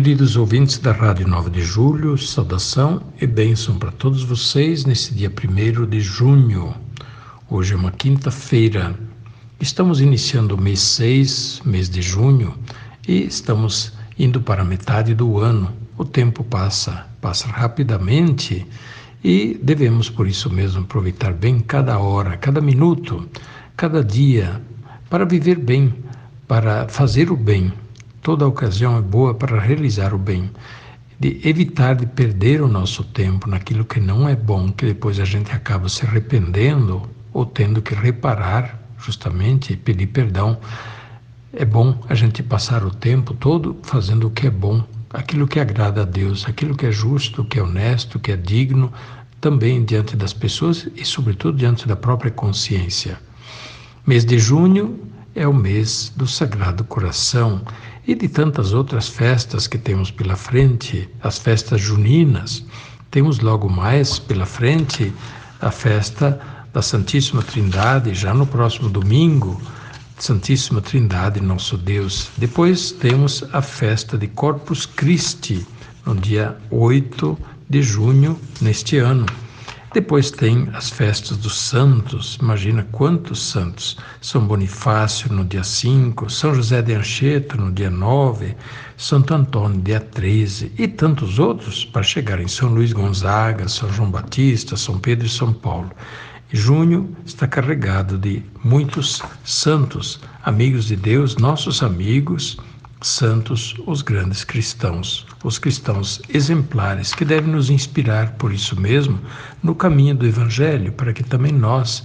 Queridos ouvintes da Rádio 9 de Julho, saudação e bênção para todos vocês nesse dia 1 de junho. Hoje é uma quinta-feira. Estamos iniciando o mês 6, mês de junho, e estamos indo para a metade do ano. O tempo passa, passa rapidamente e devemos, por isso mesmo, aproveitar bem cada hora, cada minuto, cada dia, para viver bem, para fazer o bem Toda ocasião é boa para realizar o bem, de evitar de perder o nosso tempo naquilo que não é bom, que depois a gente acaba se arrependendo ou tendo que reparar justamente e pedir perdão. É bom a gente passar o tempo todo fazendo o que é bom, aquilo que agrada a Deus, aquilo que é justo, que é honesto, que é digno, também diante das pessoas e, sobretudo, diante da própria consciência. Mês de junho é o mês do Sagrado Coração e de tantas outras festas que temos pela frente, as festas juninas. Temos logo mais pela frente a festa da Santíssima Trindade, já no próximo domingo, Santíssima Trindade, nosso Deus. Depois temos a festa de Corpus Christi, no dia 8 de junho neste ano. Depois tem as festas dos santos, imagina quantos santos. São Bonifácio no dia 5, São José de Anchieta no dia 9, Santo Antônio dia 13 e tantos outros para chegar em São Luís Gonzaga, São João Batista, São Pedro e São Paulo. Junho está carregado de muitos santos, amigos de Deus, nossos amigos, santos, os grandes cristãos, os cristãos exemplares que devem nos inspirar, por isso mesmo, no caminho do Evangelho, para que também nós,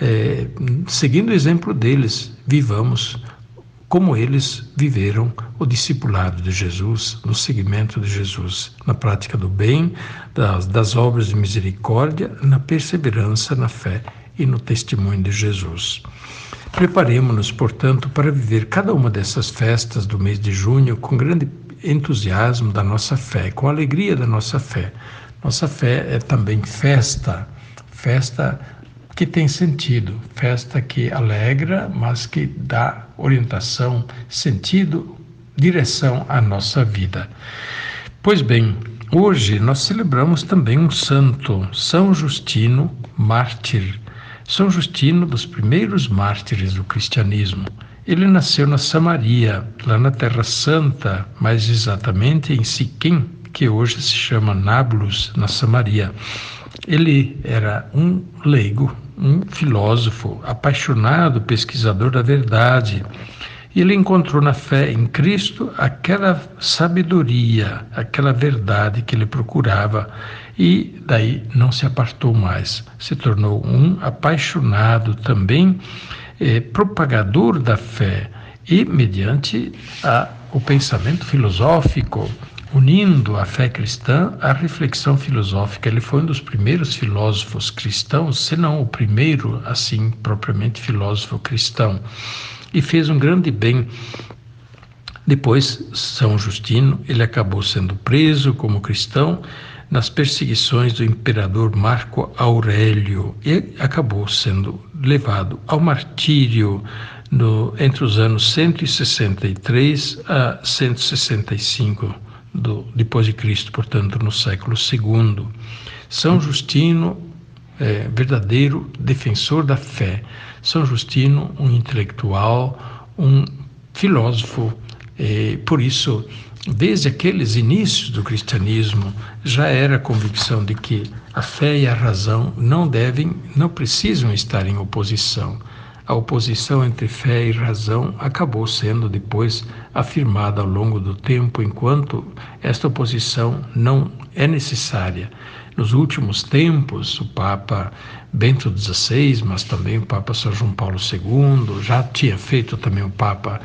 é, seguindo o exemplo deles, vivamos como eles viveram o discipulado de Jesus, no seguimento de Jesus, na prática do bem, das, das obras de misericórdia, na perseverança na fé e no testemunho de Jesus. Preparemos-nos, portanto, para viver cada uma dessas festas do mês de junho com grande entusiasmo da nossa fé, com alegria da nossa fé. Nossa fé é também festa, festa que tem sentido, festa que alegra, mas que dá orientação, sentido, direção à nossa vida. Pois bem, hoje nós celebramos também um santo, São Justino, mártir são Justino, dos primeiros mártires do cristianismo. Ele nasceu na Samaria, lá na Terra Santa, mais exatamente em Siquém, que hoje se chama Nablus, na Samaria. Ele era um leigo, um filósofo, apaixonado pesquisador da verdade. Ele encontrou na fé em Cristo aquela sabedoria, aquela verdade que ele procurava e daí não se apartou mais. Se tornou um apaixonado também, eh, propagador da fé e mediante a, o pensamento filosófico, unindo a fé cristã à reflexão filosófica. Ele foi um dos primeiros filósofos cristãos, se não o primeiro, assim, propriamente filósofo cristão, e fez um grande bem depois, São Justino, ele acabou sendo preso como cristão nas perseguições do imperador Marco Aurélio e acabou sendo levado ao martírio no, entre os anos 163 a 165 do, depois de Cristo, portanto, no século II. São Justino, é, verdadeiro defensor da fé. São Justino, um intelectual, um filósofo, é, por isso Desde aqueles inícios do cristianismo já era a convicção de que a fé e a razão não devem, não precisam estar em oposição. A oposição entre fé e razão acabou sendo depois afirmada ao longo do tempo, enquanto esta oposição não é necessária. Nos últimos tempos, o Papa Bento XVI, mas também o Papa São João Paulo II, já tinha feito também o Papa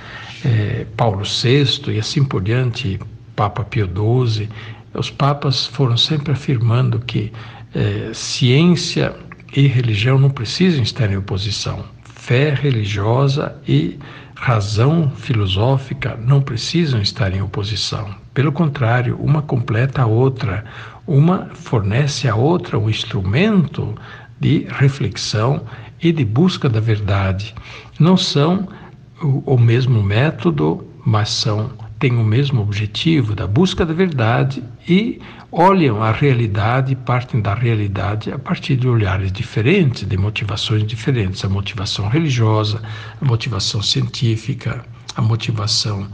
eh, Paulo VI e assim por diante, Papa Pio XII. Os papas foram sempre afirmando que eh, ciência e religião não precisam estar em oposição. Fé religiosa e razão filosófica não precisam estar em oposição. Pelo contrário, uma completa a outra, uma fornece à outra um instrumento de reflexão e de busca da verdade. Não são o, mesmo método, mas são têm o mesmo objetivo da busca da verdade e olham a realidade, partem da realidade a partir de olhares diferentes, de motivações diferentes, a motivação religiosa, a motivação científica, a motivação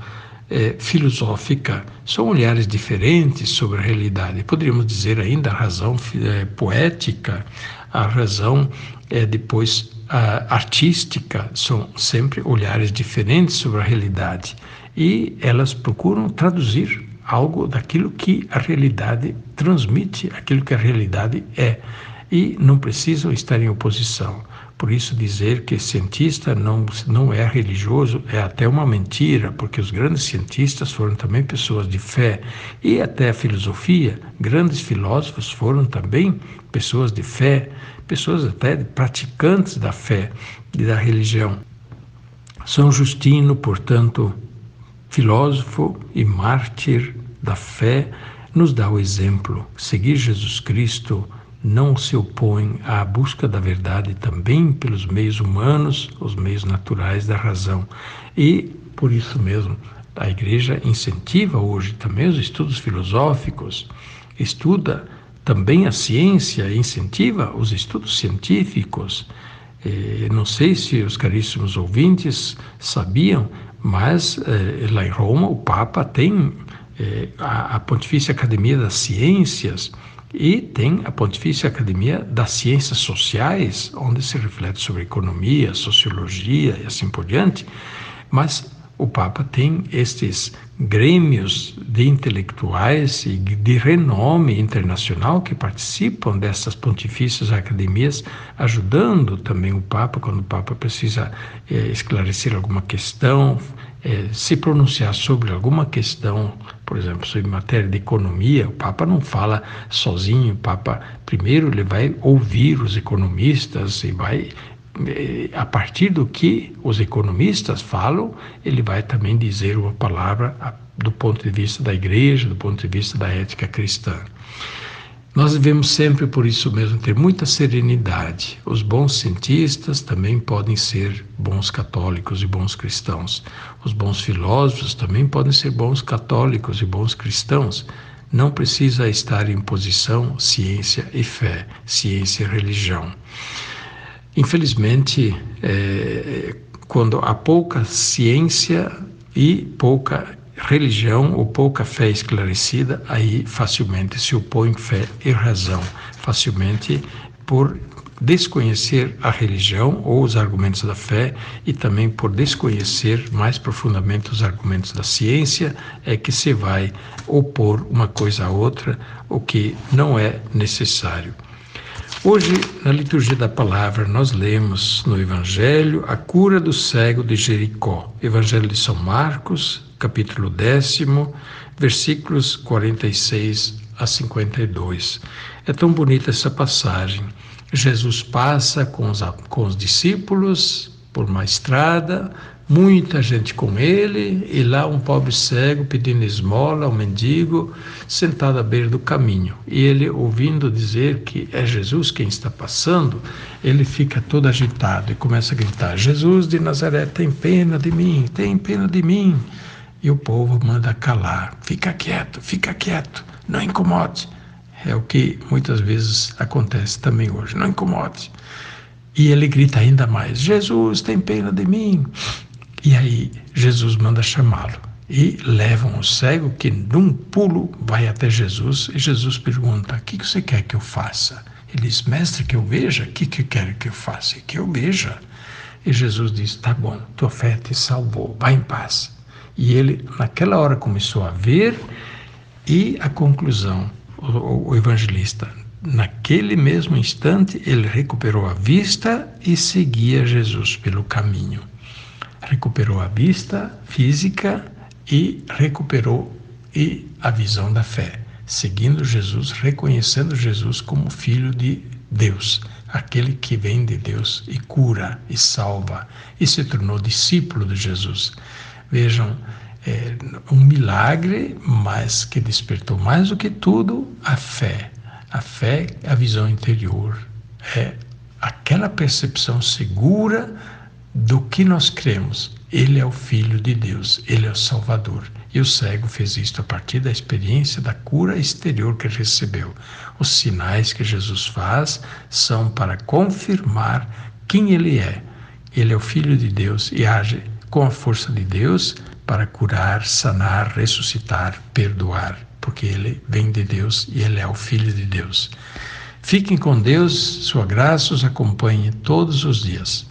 eh, filosófica, são olhares diferentes sobre a realidade. Poderíamos dizer ainda a razão eh, poética, a razão eh, depois a artística, são sempre olhares diferentes sobre a realidade e elas procuram traduzir algo daquilo que a realidade transmite, aquilo que a realidade é, e não precisam estar em oposição. Por isso, dizer que cientista não, não é religioso é até uma mentira, porque os grandes cientistas foram também pessoas de fé. E até a filosofia, grandes filósofos foram também pessoas de fé, pessoas até praticantes da fé e da religião. São Justino, portanto, filósofo e mártir da fé, nos dá o exemplo. Seguir Jesus Cristo não se opõe à busca da verdade também pelos meios humanos, os meios naturais da razão. E, por isso mesmo, a Igreja incentiva hoje também os estudos filosóficos, estuda também a ciência, incentiva os estudos científicos. Eh, não sei se os caríssimos ouvintes sabiam, mas eh, lá em Roma o Papa tem eh, a, a Pontifícia Academia das Ciências e tem a Pontifícia Academia das Ciências Sociais, onde se reflete sobre economia, sociologia e assim por diante. Mas o Papa tem estes grêmios de intelectuais e de renome internacional que participam dessas pontifícias academias, ajudando também o Papa quando o Papa precisa é, esclarecer alguma questão, é, se pronunciar sobre alguma questão, por exemplo, sobre matéria de economia, o Papa não fala sozinho, o Papa primeiro ele vai ouvir os economistas e vai a partir do que os economistas falam, ele vai também dizer uma palavra do ponto de vista da igreja, do ponto de vista da ética cristã. Nós devemos sempre, por isso mesmo, ter muita serenidade. Os bons cientistas também podem ser bons católicos e bons cristãos. Os bons filósofos também podem ser bons católicos e bons cristãos. Não precisa estar em posição ciência e fé, ciência e religião. Infelizmente, é, quando há pouca ciência e pouca religião ou pouca fé esclarecida, aí facilmente se opõe fé e razão, facilmente por desconhecer a religião ou os argumentos da fé e também por desconhecer mais profundamente os argumentos da ciência, é que se vai opor uma coisa à outra, o que não é necessário. Hoje, na liturgia da palavra, nós lemos no Evangelho a cura do cego de Jericó. Evangelho de São Marcos, capítulo décimo, versículos 46 a 52. É tão bonita essa passagem. Jesus passa com os, com os discípulos por uma estrada, muita gente com ele, e lá um pobre cego pedindo esmola, um mendigo, sentado à beira do caminho. E ele, ouvindo dizer que é Jesus quem está passando, ele fica todo agitado e começa a gritar: Jesus de Nazaré, tem pena de mim, tem pena de mim. E o povo manda calar: fica quieto, fica quieto, não incomode. É o que muitas vezes acontece também hoje: não incomode. E ele grita ainda mais: Jesus, tem pena de mim. E aí Jesus manda chamá-lo. E levam o cego que, num pulo, vai até Jesus. E Jesus pergunta: O que você quer que eu faça? Ele diz: Mestre, que eu veja? O que, que quer que eu faça? Que eu veja. E Jesus disse: Tá bom, tua fé te salvou, vai em paz. E ele, naquela hora, começou a ver, e a conclusão, o, o evangelista, naquele mesmo instante, ele recuperou a vista e seguia Jesus pelo caminho. Recuperou a vista física e recuperou e a visão da fé, seguindo Jesus, reconhecendo Jesus como filho de Deus, aquele que vem de Deus e cura e salva, e se tornou discípulo de Jesus. Vejam, é um milagre, mas que despertou mais do que tudo a fé. A fé, a visão interior, é aquela percepção segura do que nós cremos. Ele é o Filho de Deus, ele é o Salvador. E o cego fez isto a partir da experiência da cura exterior que recebeu. Os sinais que Jesus faz são para confirmar quem ele é. Ele é o Filho de Deus e age com a força de Deus para curar, sanar, ressuscitar, perdoar, porque ele vem de Deus e ele é o Filho de Deus. Fiquem com Deus, sua graça os acompanhe todos os dias.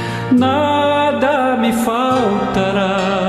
nada me faltará